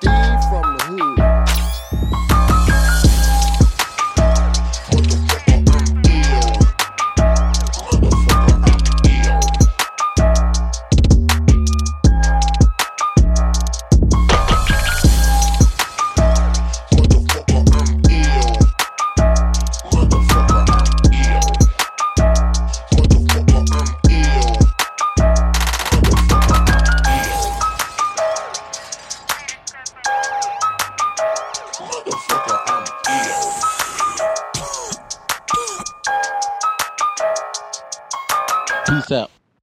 Steve from the hood. Peace out.